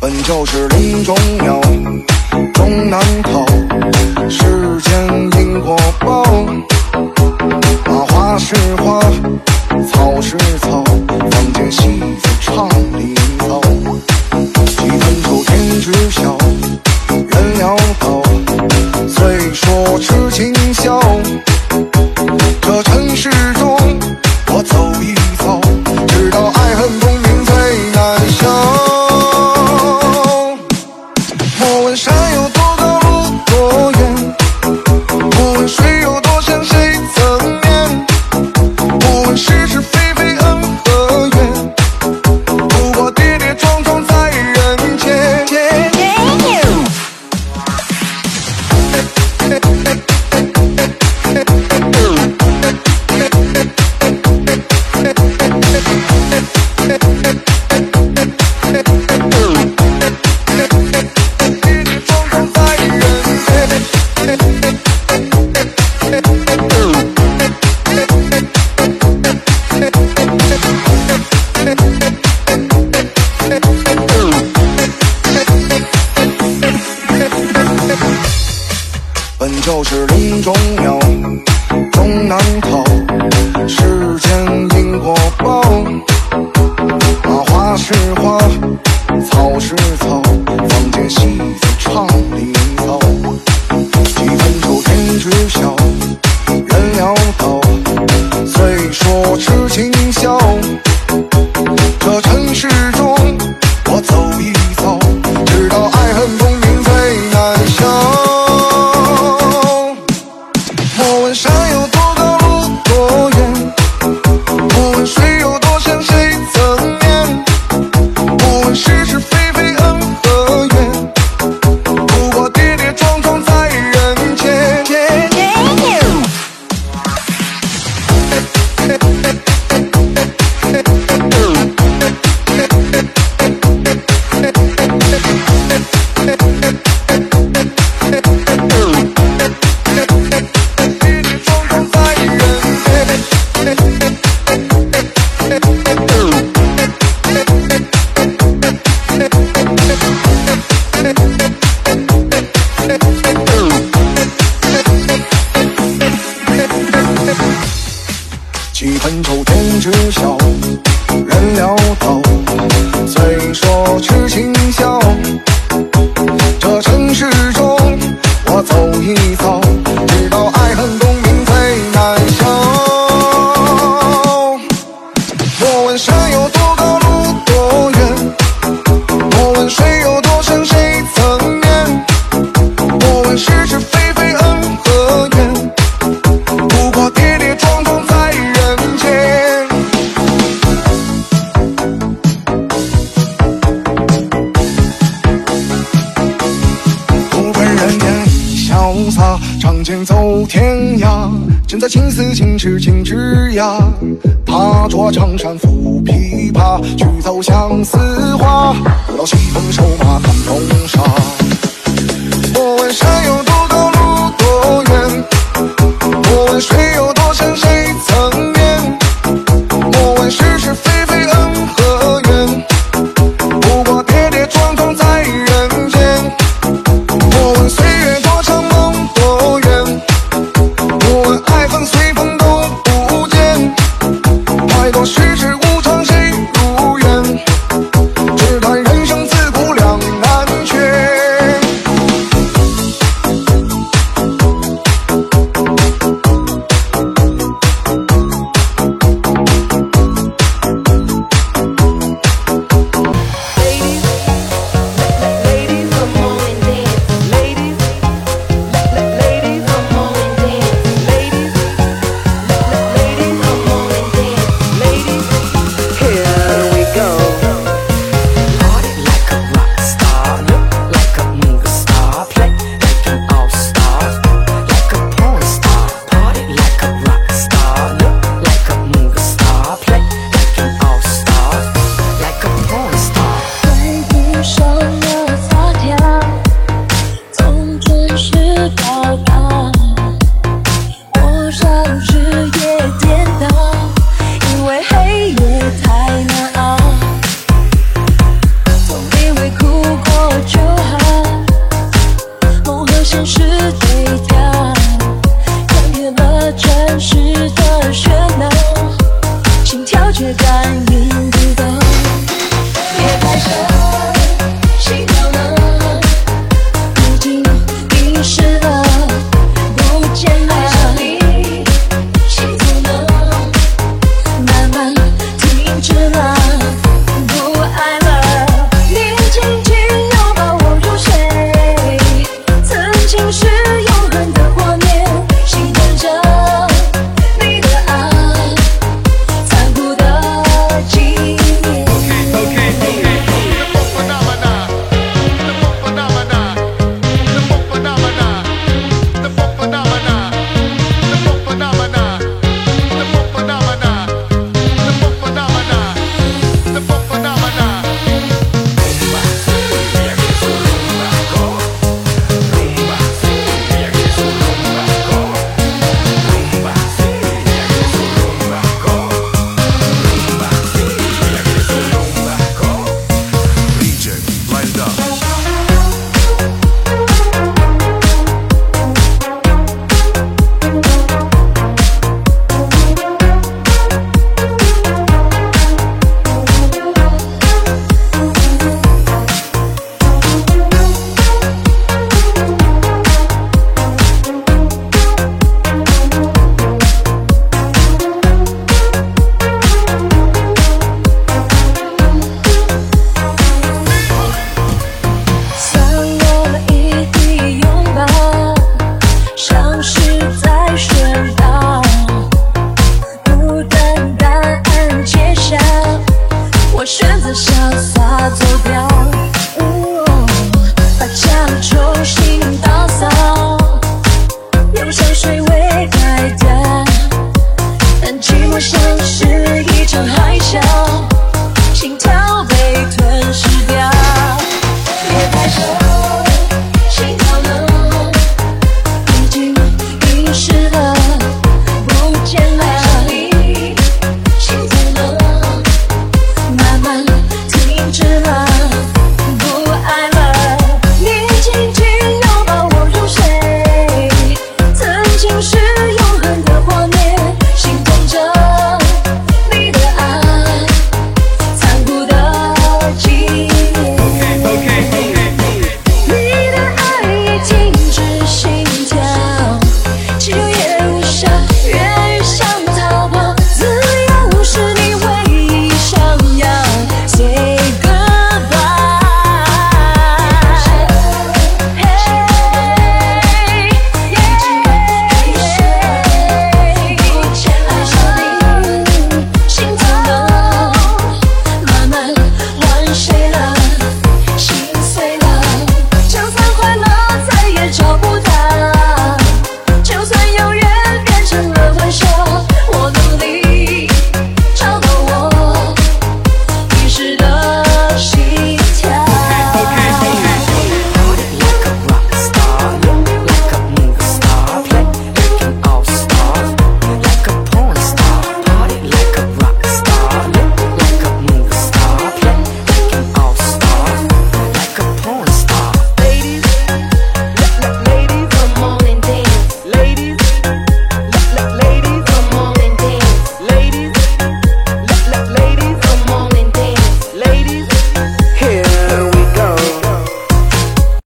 本就是林中鸟，终难逃世间因果报。花是花，草是草。你好青石青枝桠，踏着长山抚琵琶，曲奏相思花。我到西风瘦马看风沙，莫问山有。